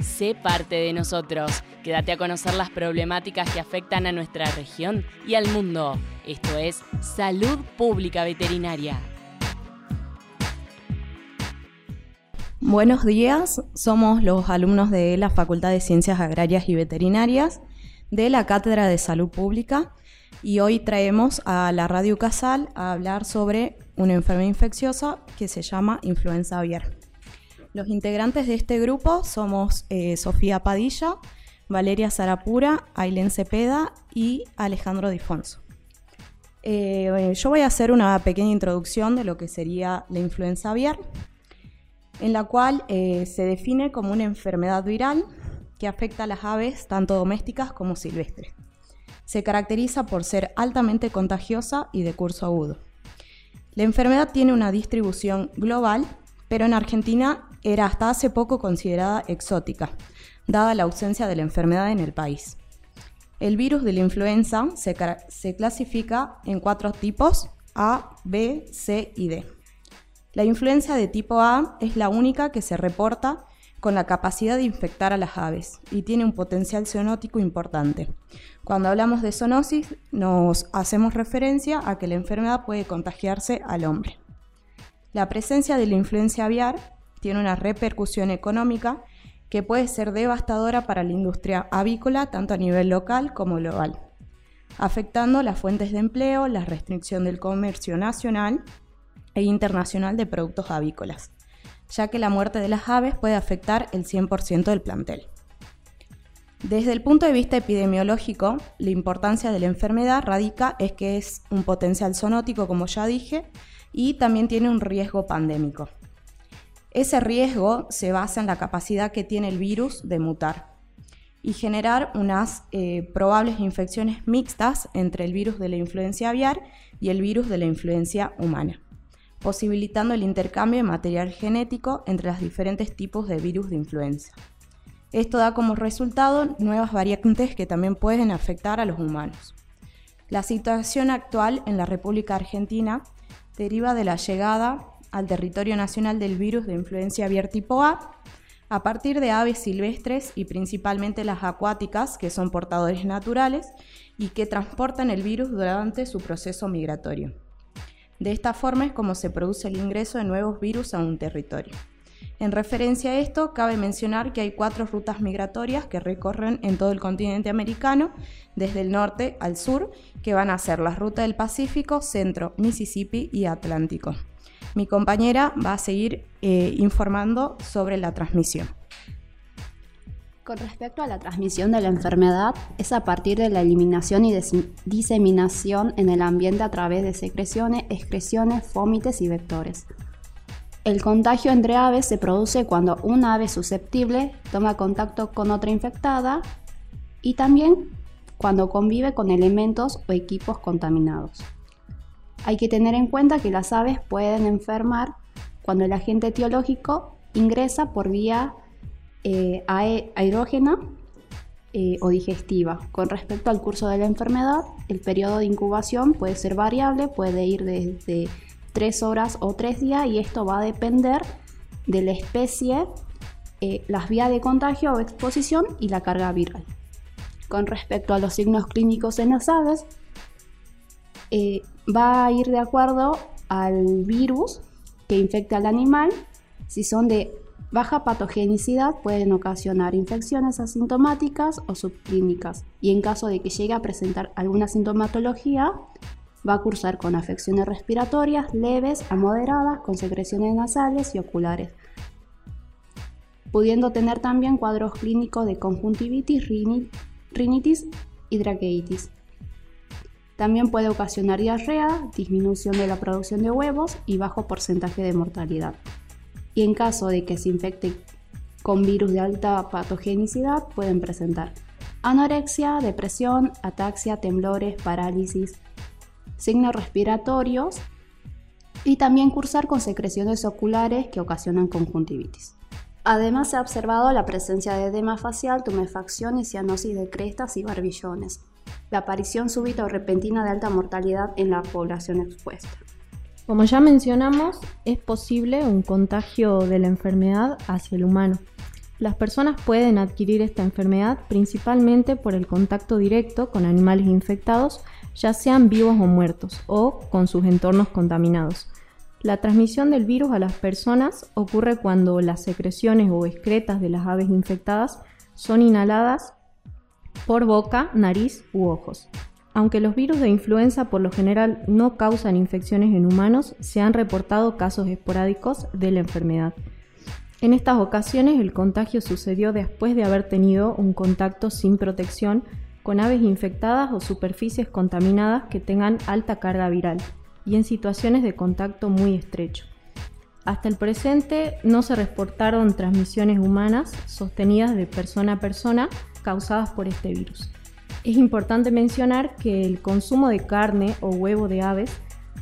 sé parte de nosotros. Quédate a conocer las problemáticas que afectan a nuestra región y al mundo. Esto es Salud Pública Veterinaria. Buenos días, somos los alumnos de la Facultad de Ciencias Agrarias y Veterinarias de la Cátedra de Salud Pública y hoy traemos a la Radio Casal a hablar sobre una enfermedad infecciosa que se llama influenza aviar. Los integrantes de este grupo somos eh, Sofía Padilla, Valeria Zarapura, Ailén Cepeda y Alejandro Difonso. Eh, yo voy a hacer una pequeña introducción de lo que sería la influenza aviar en la cual eh, se define como una enfermedad viral que afecta a las aves tanto domésticas como silvestres. Se caracteriza por ser altamente contagiosa y de curso agudo. La enfermedad tiene una distribución global, pero en Argentina era hasta hace poco considerada exótica, dada la ausencia de la enfermedad en el país. El virus de la influenza se, clasifica en cuatro tipos, A, B, C y D. La influenza de tipo A es la única que se reporta con la capacidad de infectar a las aves y tiene un potencial zoonótico importante. Cuando hablamos de zoonosis nos hacemos referencia a que la enfermedad puede contagiarse al hombre. La presencia de la influencia aviar tiene una repercusión económica que puede ser devastadora para la industria avícola tanto a nivel local como global, afectando las fuentes de empleo, la restricción del comercio nacional e internacional de productos avícolas, ya que la muerte de las aves puede afectar el 100% del plantel. Desde el punto de vista epidemiológico, la importancia de la enfermedad radica es que es un potencial zoonótico, como ya dije, y también tiene un riesgo pandémico. Ese riesgo se basa en la capacidad que tiene el virus de mutar y generar unas eh, probables infecciones mixtas entre el virus de la influencia aviar y el virus de la influencia humana posibilitando el intercambio de material genético entre los diferentes tipos de virus de influenza. Esto da como resultado nuevas variantes que también pueden afectar a los humanos. La situación actual en la República Argentina deriva de la llegada al territorio nacional del virus de influencia aviar tipo A a partir de aves silvestres y principalmente las acuáticas, que son portadores naturales y que transportan el virus durante su proceso migratorio. De esta forma es como se produce el ingreso de nuevos virus a un territorio. En referencia a esto, cabe mencionar que hay cuatro rutas migratorias que recorren en todo el continente americano, desde el norte al sur, que van a ser las rutas del Pacífico, Centro, Mississippi y Atlántico. Mi compañera va a seguir eh, informando sobre la transmisión. Con respecto a la transmisión de la enfermedad, es a partir de la eliminación y diseminación en el ambiente a través de secreciones, excreciones, fómites y vectores. El contagio entre aves se produce cuando una ave susceptible toma contacto con otra infectada y también cuando convive con elementos o equipos contaminados. Hay que tener en cuenta que las aves pueden enfermar cuando el agente etiológico ingresa por vía eh, aerógena eh, o digestiva. Con respecto al curso de la enfermedad, el periodo de incubación puede ser variable, puede ir desde 3 horas o 3 días y esto va a depender de la especie, eh, las vías de contagio o exposición y la carga viral. Con respecto a los signos clínicos en las aves, va a ir de acuerdo al virus que infecta al animal, si son de Baja patogenicidad pueden ocasionar infecciones asintomáticas o subclínicas. Y en caso de que llegue a presentar alguna sintomatología, va a cursar con afecciones respiratorias leves a moderadas con secreciones nasales y oculares, pudiendo tener también cuadros clínicos de conjuntivitis, rinitis y traqueitis. También puede ocasionar diarrea, disminución de la producción de huevos y bajo porcentaje de mortalidad y en caso de que se infecte con virus de alta patogenicidad pueden presentar anorexia, depresión, ataxia, temblores, parálisis, signos respiratorios y también cursar con secreciones oculares que ocasionan conjuntivitis. Además se ha observado la presencia de edema facial, tumefacción y cianosis de crestas y barbillones, la aparición súbita o repentina de alta mortalidad en la población expuesta. Como ya mencionamos, es posible un contagio de la enfermedad hacia el humano. Las personas pueden adquirir esta enfermedad principalmente por el contacto directo con animales infectados, ya sean vivos o muertos, o con sus entornos contaminados. La transmisión del virus a las personas ocurre cuando las secreciones o excretas de las aves infectadas son inhaladas por boca, nariz u ojos. Aunque los virus de influenza por lo general no causan infecciones en humanos, se han reportado casos esporádicos de la enfermedad. En estas ocasiones el contagio sucedió después de haber tenido un contacto sin protección con aves infectadas o superficies contaminadas que tengan alta carga viral y en situaciones de contacto muy estrecho. Hasta el presente no se reportaron transmisiones humanas sostenidas de persona a persona causadas por este virus. Es importante mencionar que el consumo de carne o huevo de aves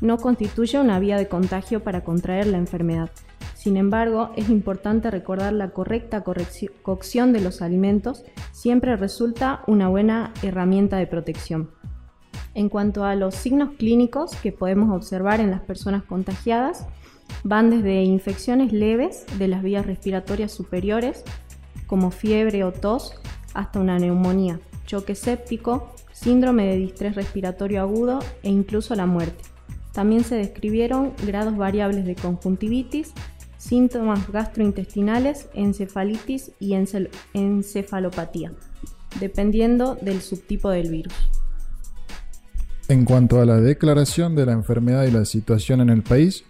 no constituye una vía de contagio para contraer la enfermedad. Sin embargo, es importante recordar la correcta cocción de los alimentos siempre resulta una buena herramienta de protección. En cuanto a los signos clínicos que podemos observar en las personas contagiadas, van desde infecciones leves de las vías respiratorias superiores, como fiebre o tos, hasta una neumonía, choque séptico, síndrome de distrés respiratorio agudo e incluso la muerte. También se describieron grados variables de conjuntivitis, síntomas gastrointestinales, encefalitis y encefalopatía, dependiendo del subtipo del virus. En cuanto a la declaración de la enfermedad y la situación en el país,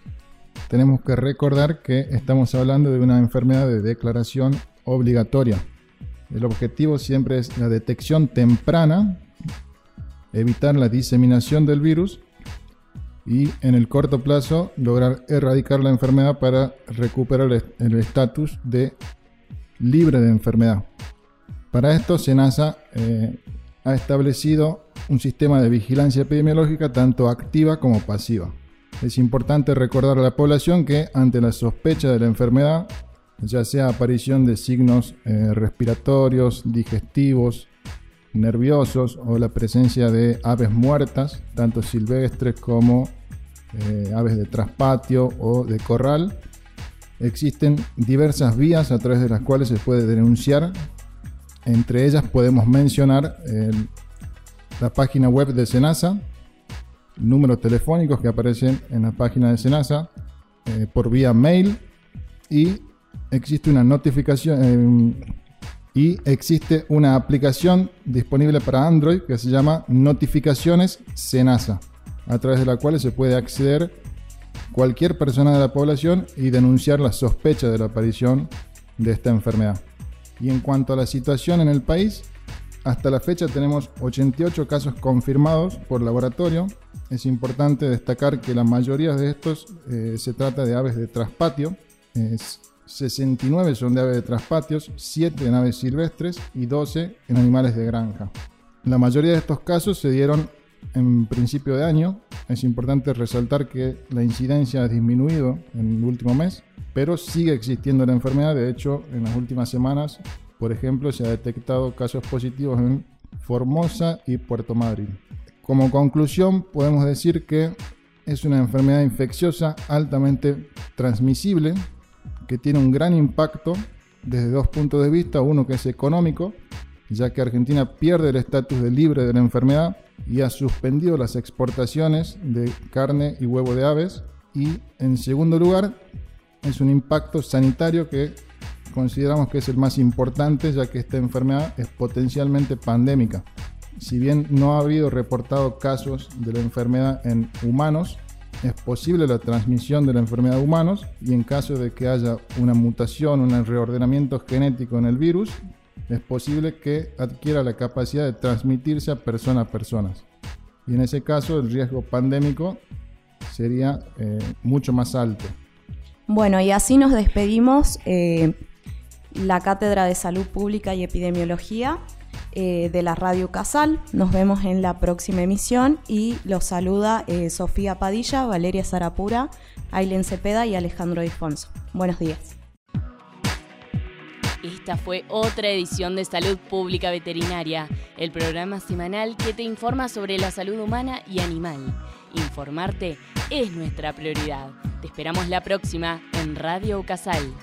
tenemos que recordar que estamos hablando de una enfermedad de declaración obligatoria. El objetivo siempre es la detección temprana, evitar la diseminación del virus y en el corto plazo lograr erradicar la enfermedad para recuperar el estatus de libre de enfermedad. Para esto, SENASA eh, ha establecido un sistema de vigilancia epidemiológica tanto activa como pasiva. Es importante recordar a la población que ante la sospecha de la enfermedad, ya sea aparición de signos eh, respiratorios, digestivos, nerviosos o la presencia de aves muertas, tanto silvestres como eh, aves de traspatio o de corral, existen diversas vías a través de las cuales se puede denunciar. Entre ellas podemos mencionar la página web de Senasa, números telefónicos que aparecen en la página de Senasa, eh, por vía mail y existe una notificación eh, y existe una aplicación disponible para Android que se llama Notificaciones Senasa, a través de la cual se puede acceder cualquier persona de la población y denunciar la sospecha de la aparición de esta enfermedad. Y en cuanto a la situación en el país, hasta la fecha tenemos 88 casos confirmados por laboratorio. Es importante destacar que la mayoría de estos eh, se trata de aves de traspatio. 69 son de aves de traspatios, 7 en aves silvestres y 12 en animales de granja. La mayoría de estos casos se dieron en principio de año. Es importante resaltar que la incidencia ha disminuido en el último mes, pero sigue existiendo la enfermedad. De hecho, en las últimas semanas por ejemplo, se ha detectado casos positivos en Formosa y Puerto Madryn. Como conclusión, podemos decir que es una enfermedad infecciosa altamente transmisible que tiene un gran impacto desde dos puntos de vista. Uno que es económico, ya que Argentina pierde el estatus de libre de la enfermedad y ha suspendido las exportaciones de carne y huevo de aves. Y en segundo lugar, es un impacto sanitario que consideramos que es el más importante ya que esta enfermedad es potencialmente pandémica. Si bien no ha habido reportado casos de la enfermedad en humanos, es posible la transmisión de la enfermedad a humanos y en caso de que haya una mutación, un reordenamiento genético en el virus, es posible que adquiera la capacidad de transmitirse a persona a personas. Y en ese caso el riesgo pandémico sería eh, mucho más alto. Bueno, y así nos despedimos. Eh, la Cátedra de Salud Pública y Epidemiología eh, de la Radio Casal. Nos vemos en la próxima emisión y los saluda eh, Sofía Padilla, Valeria Zarapura, Ailen Cepeda y Alejandro Difonso. Buenos días. Esta fue otra edición de Salud Pública Veterinaria, el programa semanal que te informa sobre la salud humana y animal. Informarte es nuestra prioridad. Te esperamos la próxima en Radio Casal.